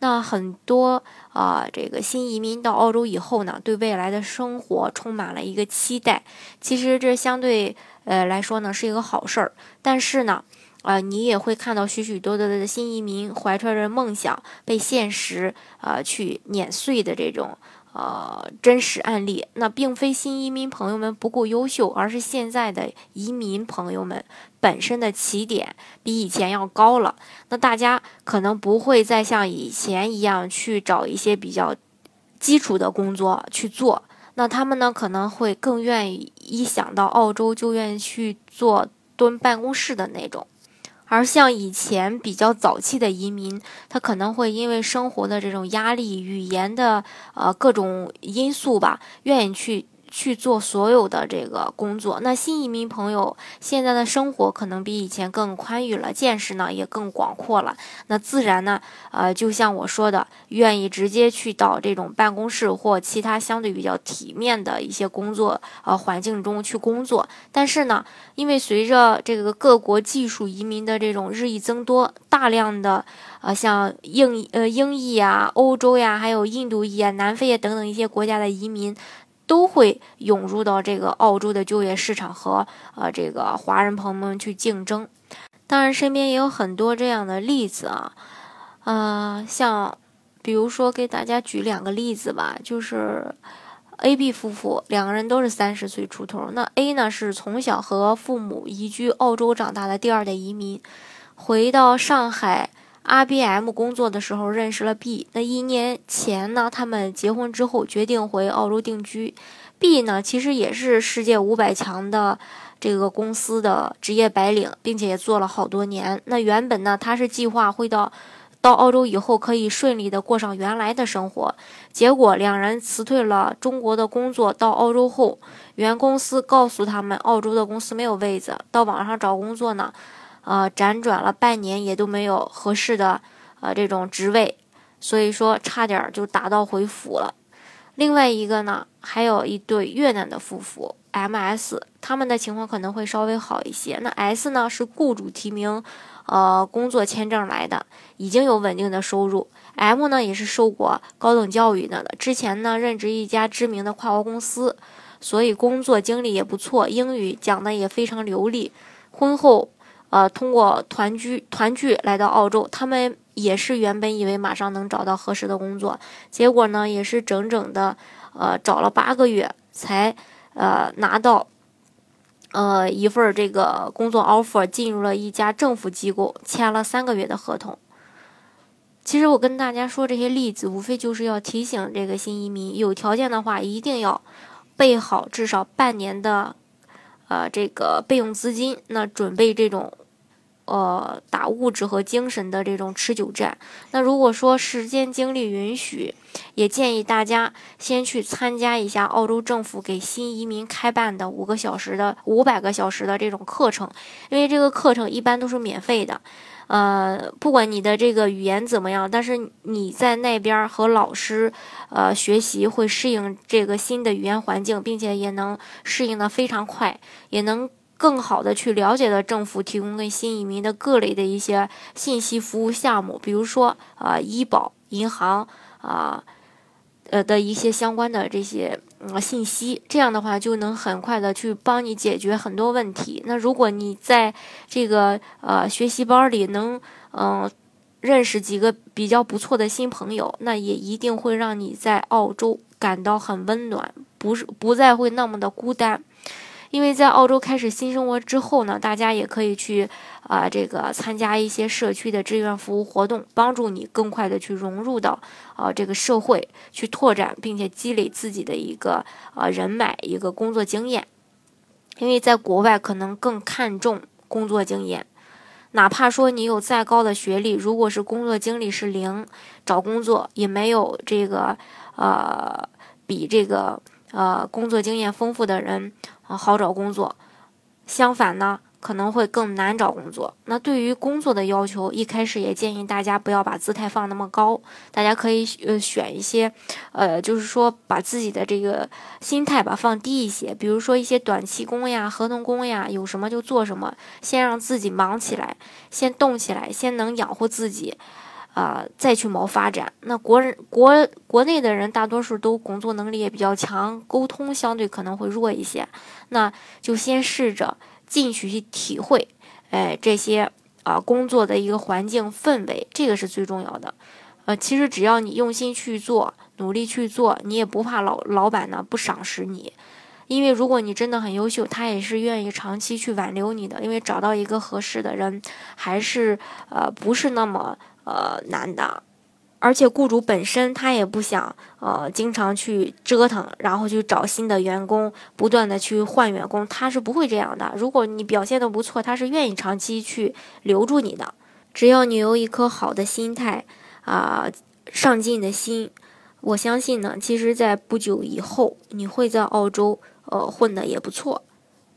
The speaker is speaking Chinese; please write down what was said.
那很多啊，这个新移民到澳洲以后呢，对未来的生活充满了一个期待。其实这相对呃来说呢是一个好事儿，但是呢，啊，你也会看到许许多多的新移民怀揣着梦想被现实啊去碾碎的这种。呃，真实案例，那并非新移民朋友们不够优秀，而是现在的移民朋友们本身的起点比以前要高了。那大家可能不会再像以前一样去找一些比较基础的工作去做，那他们呢可能会更愿意一想到澳洲就愿意去做蹲办公室的那种。而像以前比较早期的移民，他可能会因为生活的这种压力、语言的呃各种因素吧，愿意去。去做所有的这个工作。那新移民朋友现在的生活可能比以前更宽裕了，见识呢也更广阔了。那自然呢，呃，就像我说的，愿意直接去到这种办公室或其他相对比较体面的一些工作呃环境中去工作。但是呢，因为随着这个各国技术移民的这种日益增多，大量的呃像英呃英裔啊、欧洲呀、还有印度裔啊、南非啊等等一些国家的移民。都会涌入到这个澳洲的就业市场和呃这个华人朋友们去竞争。当然，身边也有很多这样的例子啊，呃，像比如说给大家举两个例子吧，就是 A、B 夫妇两个人都是三十岁出头。那 A 呢是从小和父母移居澳洲长大的第二代移民，回到上海。IBM 工作的时候认识了 B，那一年前呢，他们结婚之后决定回澳洲定居。B 呢，其实也是世界五百强的这个公司的职业白领，并且也做了好多年。那原本呢，他是计划会到到澳洲以后可以顺利的过上原来的生活。结果两人辞退了中国的工作，到澳洲后，原公司告诉他们澳洲的公司没有位子，到网上找工作呢。呃，辗转了半年也都没有合适的呃这种职位，所以说差点就打道回府了。另外一个呢，还有一对越南的夫妇，M.S，他们的情况可能会稍微好一些。那 S 呢是雇主提名，呃，工作签证来的，已经有稳定的收入。M 呢也是受过高等教育的了，之前呢任职一家知名的跨国公司，所以工作经历也不错，英语讲的也非常流利。婚后。呃，通过团聚团聚来到澳洲，他们也是原本以为马上能找到合适的工作，结果呢，也是整整的呃找了八个月才呃拿到呃一份这个工作 offer，进入了一家政府机构，签了三个月的合同。其实我跟大家说这些例子，无非就是要提醒这个新移民，有条件的话一定要备好至少半年的呃这个备用资金，那准备这种。呃，打物质和精神的这种持久战。那如果说时间精力允许，也建议大家先去参加一下澳洲政府给新移民开办的五个小时的、五百个小时的这种课程，因为这个课程一般都是免费的。呃，不管你的这个语言怎么样，但是你在那边和老师呃学习，会适应这个新的语言环境，并且也能适应的非常快，也能。更好的去了解到政府提供给新移民的各类的一些信息服务项目，比如说啊医保、银行啊呃的一些相关的这些嗯信息，这样的话就能很快的去帮你解决很多问题。那如果你在这个呃学习班里能嗯认识几个比较不错的新朋友，那也一定会让你在澳洲感到很温暖，不是不再会那么的孤单。因为在澳洲开始新生活之后呢，大家也可以去啊，这个参加一些社区的志愿服务活动，帮助你更快的去融入到啊这个社会，去拓展并且积累自己的一个啊人脉、一个工作经验。因为在国外可能更看重工作经验，哪怕说你有再高的学历，如果是工作经历是零，找工作也没有这个呃比这个。呃工作经验丰富的人好找工作，相反呢。可能会更难找工作。那对于工作的要求，一开始也建议大家不要把姿态放那么高，大家可以呃选一些，呃，就是说把自己的这个心态吧放低一些。比如说一些短期工呀、合同工呀，有什么就做什么，先让自己忙起来，先动起来，先能养活自己，啊，再去谋发展。那国人国国内的人大多数都工作能力也比较强，沟通相对可能会弱一些，那就先试着。进去去体会，哎，这些啊工作的一个环境氛围，这个是最重要的。呃，其实只要你用心去做，努力去做，你也不怕老老板呢不赏识你，因为如果你真的很优秀，他也是愿意长期去挽留你的，因为找到一个合适的人，还是呃不是那么呃难的。而且雇主本身他也不想，呃，经常去折腾，然后去找新的员工，不断的去换员工，他是不会这样的。如果你表现的不错，他是愿意长期去留住你的。只要你有一颗好的心态，啊，上进的心，我相信呢，其实，在不久以后，你会在澳洲，呃，混的也不错。